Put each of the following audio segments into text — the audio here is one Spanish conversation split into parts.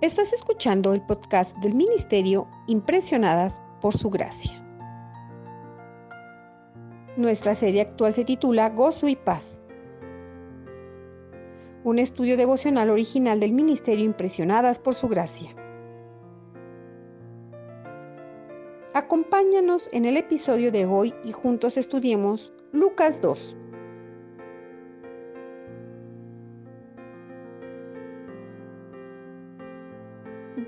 Estás escuchando el podcast del Ministerio Impresionadas por Su Gracia. Nuestra serie actual se titula Gozo y Paz. Un estudio devocional original del Ministerio Impresionadas por Su Gracia. Acompáñanos en el episodio de hoy y juntos estudiemos Lucas 2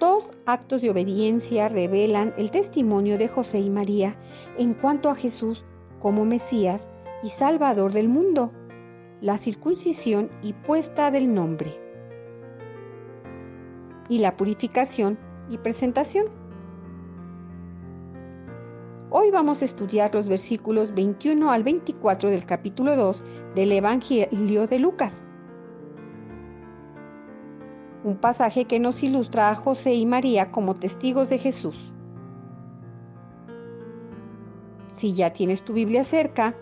Dos actos de obediencia revelan el testimonio de José y María en cuanto a Jesús como Mesías y Salvador del mundo, la circuncisión y puesta del nombre, y la purificación y presentación. Hoy vamos a estudiar los versículos 21 al 24 del capítulo 2 del Evangelio de Lucas un pasaje que nos ilustra a José y María como testigos de Jesús. Si ya tienes tu Biblia cerca,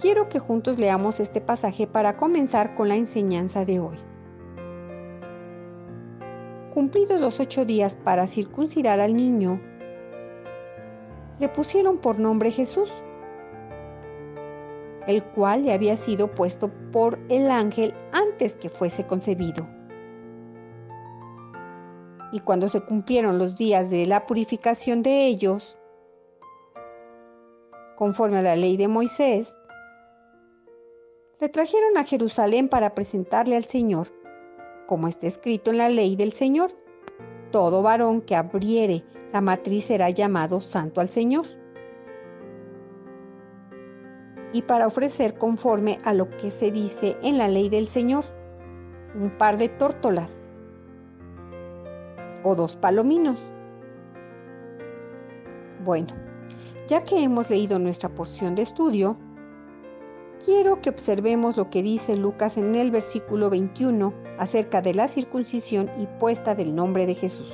quiero que juntos leamos este pasaje para comenzar con la enseñanza de hoy. Cumplidos los ocho días para circuncidar al niño, le pusieron por nombre Jesús el cual le había sido puesto por el ángel antes que fuese concebido. Y cuando se cumplieron los días de la purificación de ellos, conforme a la ley de Moisés, le trajeron a Jerusalén para presentarle al Señor, como está escrito en la ley del Señor. Todo varón que abriere la matriz será llamado santo al Señor y para ofrecer conforme a lo que se dice en la ley del Señor, un par de tórtolas o dos palominos. Bueno, ya que hemos leído nuestra porción de estudio, quiero que observemos lo que dice Lucas en el versículo 21 acerca de la circuncisión y puesta del nombre de Jesús.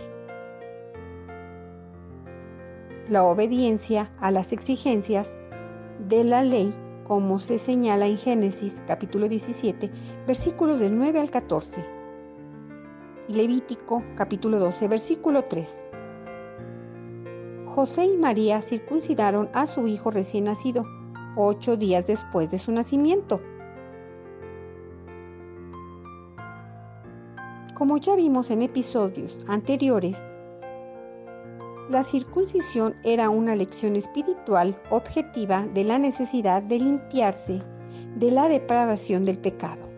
La obediencia a las exigencias de la ley como se señala en Génesis capítulo 17, versículos del 9 al 14, y Levítico capítulo 12, versículo 3. José y María circuncidaron a su hijo recién nacido, ocho días después de su nacimiento. Como ya vimos en episodios anteriores, la circuncisión era una lección espiritual objetiva de la necesidad de limpiarse de la depravación del pecado,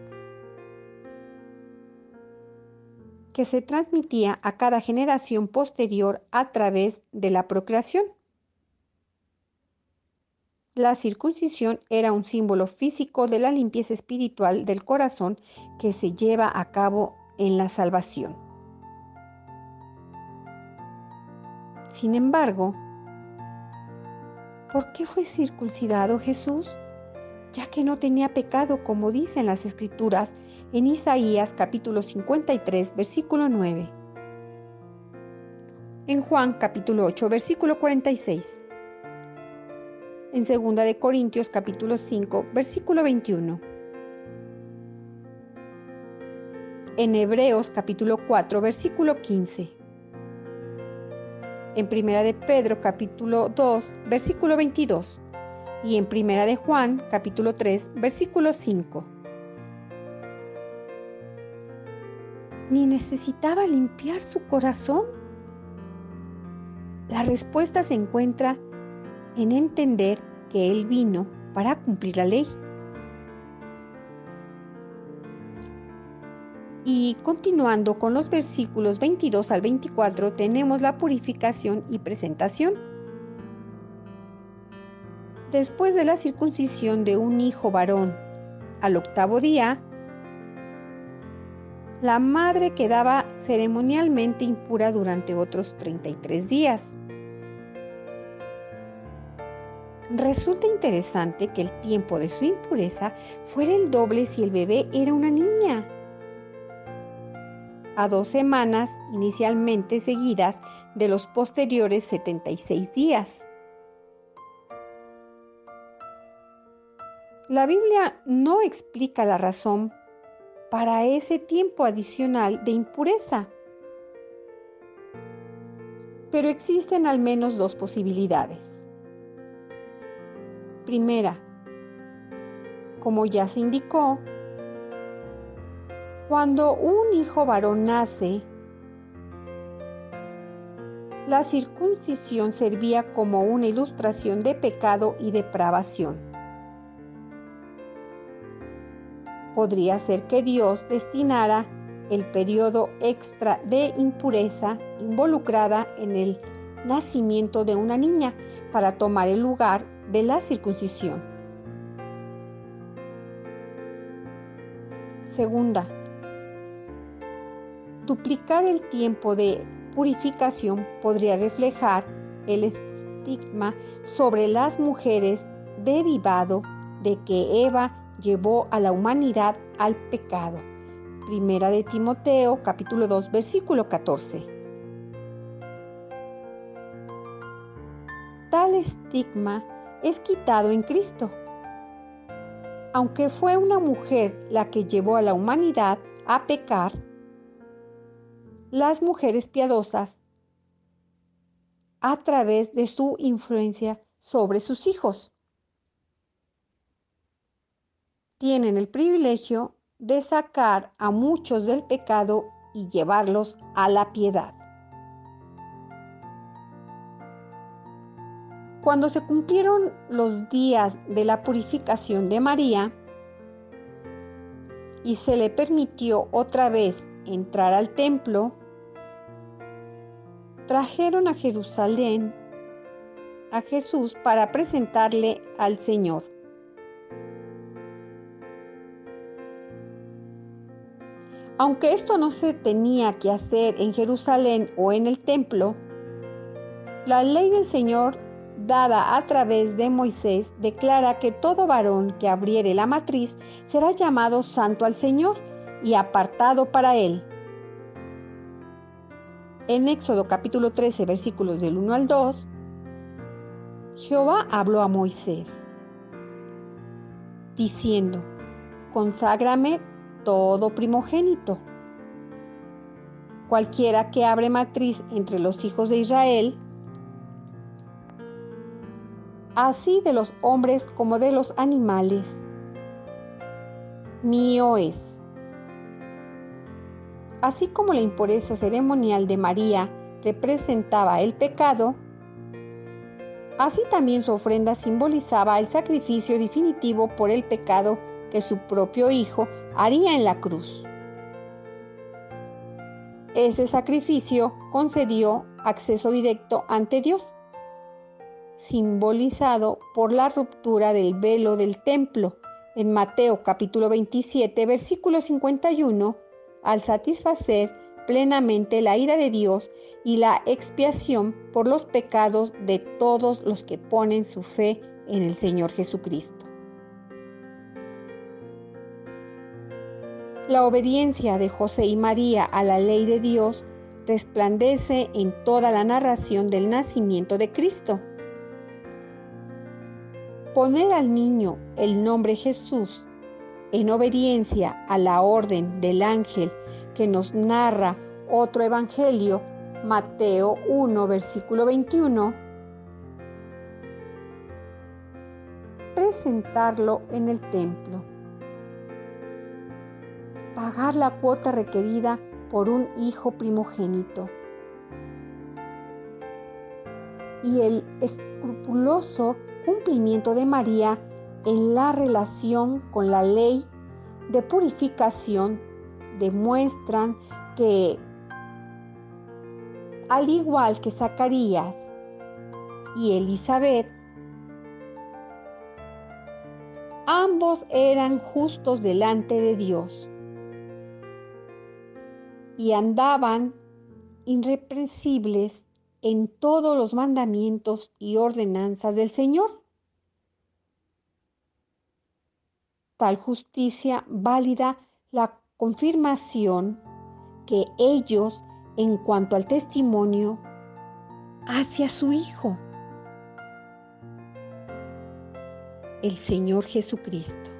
que se transmitía a cada generación posterior a través de la procreación. La circuncisión era un símbolo físico de la limpieza espiritual del corazón que se lleva a cabo en la salvación. Sin embargo, ¿por qué fue circuncidado Jesús? Ya que no tenía pecado, como dicen las escrituras en Isaías capítulo 53, versículo 9. En Juan capítulo 8, versículo 46. En 2 de Corintios capítulo 5, versículo 21. En Hebreos capítulo 4, versículo 15 en Primera de Pedro capítulo 2, versículo 22 y en Primera de Juan capítulo 3, versículo 5. Ni necesitaba limpiar su corazón. La respuesta se encuentra en entender que Él vino para cumplir la ley. Y continuando con los versículos 22 al 24 tenemos la purificación y presentación. Después de la circuncisión de un hijo varón al octavo día, la madre quedaba ceremonialmente impura durante otros 33 días. Resulta interesante que el tiempo de su impureza fuera el doble si el bebé era una niña a dos semanas inicialmente seguidas de los posteriores 76 días. La Biblia no explica la razón para ese tiempo adicional de impureza. Pero existen al menos dos posibilidades. Primera, como ya se indicó, cuando un hijo varón nace, la circuncisión servía como una ilustración de pecado y depravación. Podría ser que Dios destinara el periodo extra de impureza involucrada en el nacimiento de una niña para tomar el lugar de la circuncisión. Segunda, duplicar el tiempo de purificación podría reflejar el estigma sobre las mujeres derivado de que Eva llevó a la humanidad al pecado. Primera de Timoteo capítulo 2 versículo 14. Tal estigma es quitado en Cristo. Aunque fue una mujer la que llevó a la humanidad a pecar, las mujeres piadosas, a través de su influencia sobre sus hijos, tienen el privilegio de sacar a muchos del pecado y llevarlos a la piedad. Cuando se cumplieron los días de la purificación de María y se le permitió otra vez entrar al templo, trajeron a Jerusalén a Jesús para presentarle al Señor. Aunque esto no se tenía que hacer en Jerusalén o en el templo, la ley del Señor dada a través de Moisés, declara que todo varón que abriere la matriz será llamado santo al Señor y apartado para él. En Éxodo capítulo 13 versículos del 1 al 2, Jehová habló a Moisés, diciendo, conságrame todo primogénito. Cualquiera que abre matriz entre los hijos de Israel, así de los hombres como de los animales. Mío es. Así como la impureza ceremonial de María representaba el pecado, así también su ofrenda simbolizaba el sacrificio definitivo por el pecado que su propio Hijo haría en la cruz. Ese sacrificio concedió acceso directo ante Dios simbolizado por la ruptura del velo del templo en Mateo capítulo 27 versículo 51, al satisfacer plenamente la ira de Dios y la expiación por los pecados de todos los que ponen su fe en el Señor Jesucristo. La obediencia de José y María a la ley de Dios resplandece en toda la narración del nacimiento de Cristo Poner al niño el nombre Jesús en obediencia a la orden del ángel que nos narra otro evangelio, Mateo 1, versículo 21, presentarlo en el templo, pagar la cuota requerida por un hijo primogénito. Y el escrupuloso cumplimiento de María en la relación con la ley de purificación demuestran que, al igual que Zacarías y Elizabeth, ambos eran justos delante de Dios y andaban irreprensibles en todos los mandamientos y ordenanzas del Señor. tal justicia válida la confirmación que ellos en cuanto al testimonio hacia su Hijo, el Señor Jesucristo.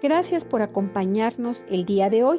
Gracias por acompañarnos el día de hoy.